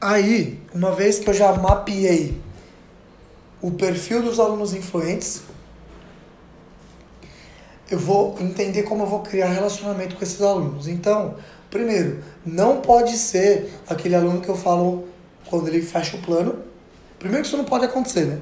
Aí, uma vez que eu já mapeei o perfil dos alunos influentes, eu vou entender como eu vou criar relacionamento com esses alunos. Então, primeiro, não pode ser aquele aluno que eu falo quando ele fecha o plano. Primeiro que isso não pode acontecer, né?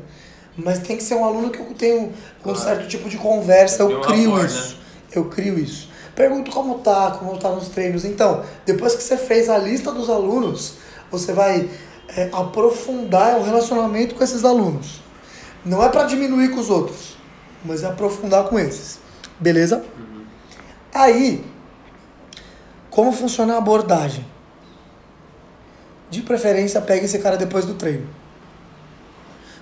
Mas tem que ser um aluno que eu tenho um certo tipo de conversa, eu crio isso. Né? Eu crio isso. Pergunto como tá, como tá nos treinos. Então, depois que você fez a lista dos alunos, você vai é, aprofundar o relacionamento com esses alunos. Não é para diminuir com os outros, mas é aprofundar com esses. Beleza? Uhum. Aí, como funciona a abordagem? De preferência, pega esse cara depois do treino.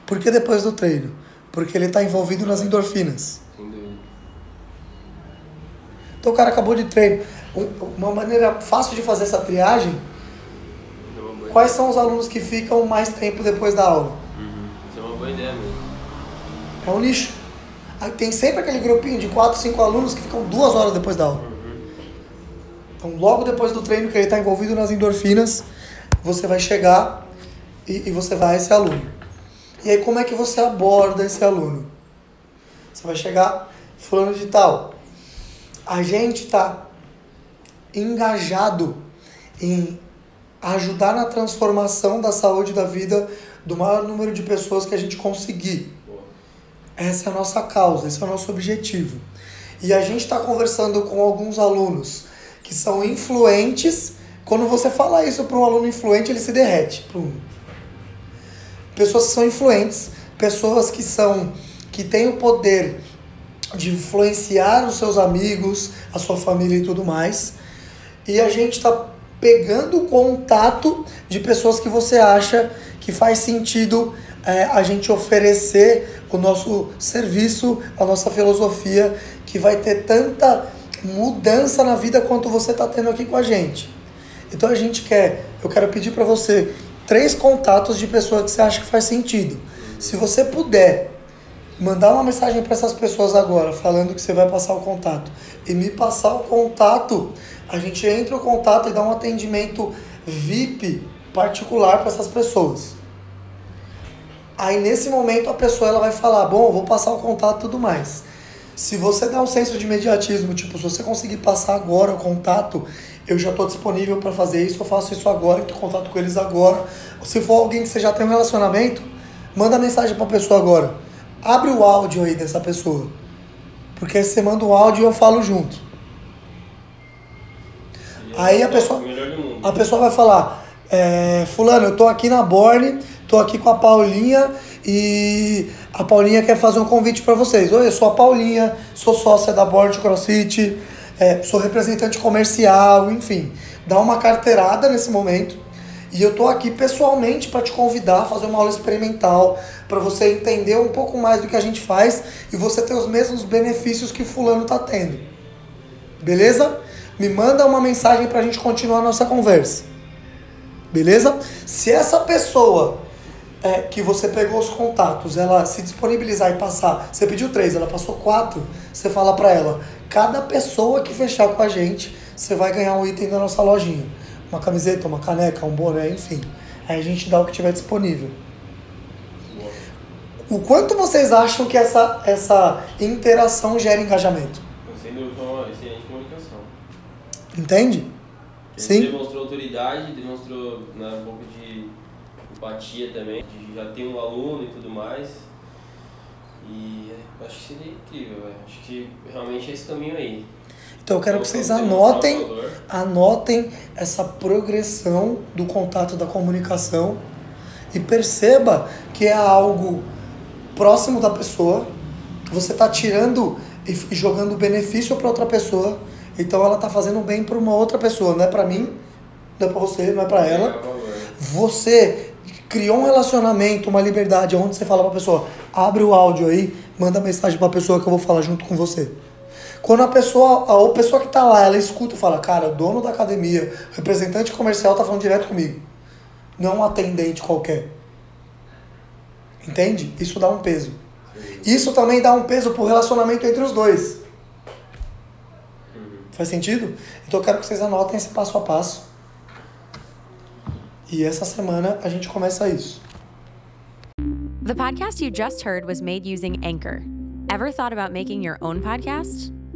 Por que depois do treino? Porque ele está envolvido nas endorfinas. Então o cara acabou de treino. Uma maneira fácil de fazer essa triagem. Quais são os alunos que ficam mais tempo depois da aula? Uhum. Isso é uma boa ideia mesmo. É um nicho. Aí tem sempre aquele grupinho de 4, 5 alunos que ficam duas horas depois da aula. Uhum. Então, logo depois do treino que ele está envolvido nas endorfinas, você vai chegar e, e você vai a esse aluno. E aí, como é que você aborda esse aluno? Você vai chegar, fulano de tal, a gente está engajado em ajudar na transformação da saúde da vida do maior número de pessoas que a gente conseguir. Essa é a nossa causa, esse é o nosso objetivo. E a gente está conversando com alguns alunos que são influentes. Quando você fala isso para um aluno influente, ele se derrete. Pessoas que são influentes, pessoas que são que têm o poder de influenciar os seus amigos, a sua família e tudo mais. E a gente está pegando contato de pessoas que você acha que faz sentido é, a gente oferecer o nosso serviço, a nossa filosofia, que vai ter tanta mudança na vida quanto você está tendo aqui com a gente. Então a gente quer, eu quero pedir para você três contatos de pessoas que você acha que faz sentido. Se você puder mandar uma mensagem para essas pessoas agora, falando que você vai passar o contato, e me passar o contato, a gente entra o contato e dá um atendimento VIP particular para essas pessoas. Aí nesse momento a pessoa ela vai falar, bom, vou passar o contato e tudo mais. Se você der um senso de imediatismo, tipo, se você conseguir passar agora o contato, eu já estou disponível para fazer isso, eu faço isso agora, em contato com eles agora. Se for alguém que você já tem um relacionamento, manda mensagem para a pessoa agora abre o áudio aí dessa pessoa. Porque você manda um áudio e eu falo junto. Aí a pessoa, a pessoa vai falar, é, fulano, eu tô aqui na Borne, tô aqui com a Paulinha e a Paulinha quer fazer um convite para vocês. Oi, eu sou a Paulinha, sou sócia da Borne CrossFit, é, sou representante comercial, enfim. Dá uma carteirada nesse momento e eu tô aqui pessoalmente para te convidar a fazer uma aula experimental, para você entender um pouco mais do que a gente faz e você ter os mesmos benefícios que fulano tá tendo. Beleza? Me manda uma mensagem para a gente continuar a nossa conversa. Beleza? Se essa pessoa é, que você pegou os contatos, ela se disponibilizar e passar, você pediu três, ela passou quatro, você fala para ela, cada pessoa que fechar com a gente, você vai ganhar um item da nossa lojinha uma camiseta, uma caneca, um boné, enfim. Aí a gente dá o que tiver disponível. O quanto vocês acham que essa, essa interação gera engajamento? Sem dúvida, uma excelente comunicação. Entende? Ele Sim. demonstrou autoridade, demonstrou né, um pouco de empatia também, de já ter um aluno e tudo mais. E é, acho que seria incrível, véio. acho que realmente é esse caminho aí. Então eu quero que vocês anotem, anotem essa progressão do contato da comunicação e perceba que é algo próximo da pessoa, você está tirando e jogando benefício para outra pessoa, então ela está fazendo bem para uma outra pessoa, não é para mim, não é para você, não é para ela. Você criou um relacionamento, uma liberdade, onde você fala para a pessoa, abre o áudio aí, manda mensagem para a pessoa que eu vou falar junto com você. Quando a pessoa, a pessoa que está lá, ela escuta e fala, cara, o dono da academia, representante comercial tá falando direto comigo. Não um atendente qualquer. Entende? Isso dá um peso. Isso também dá um peso pro relacionamento entre os dois. Faz sentido? Então eu quero que vocês anotem esse passo a passo. E essa semana a gente começa isso. The podcast you just heard was made using Anchor. Ever thought about making your own podcast?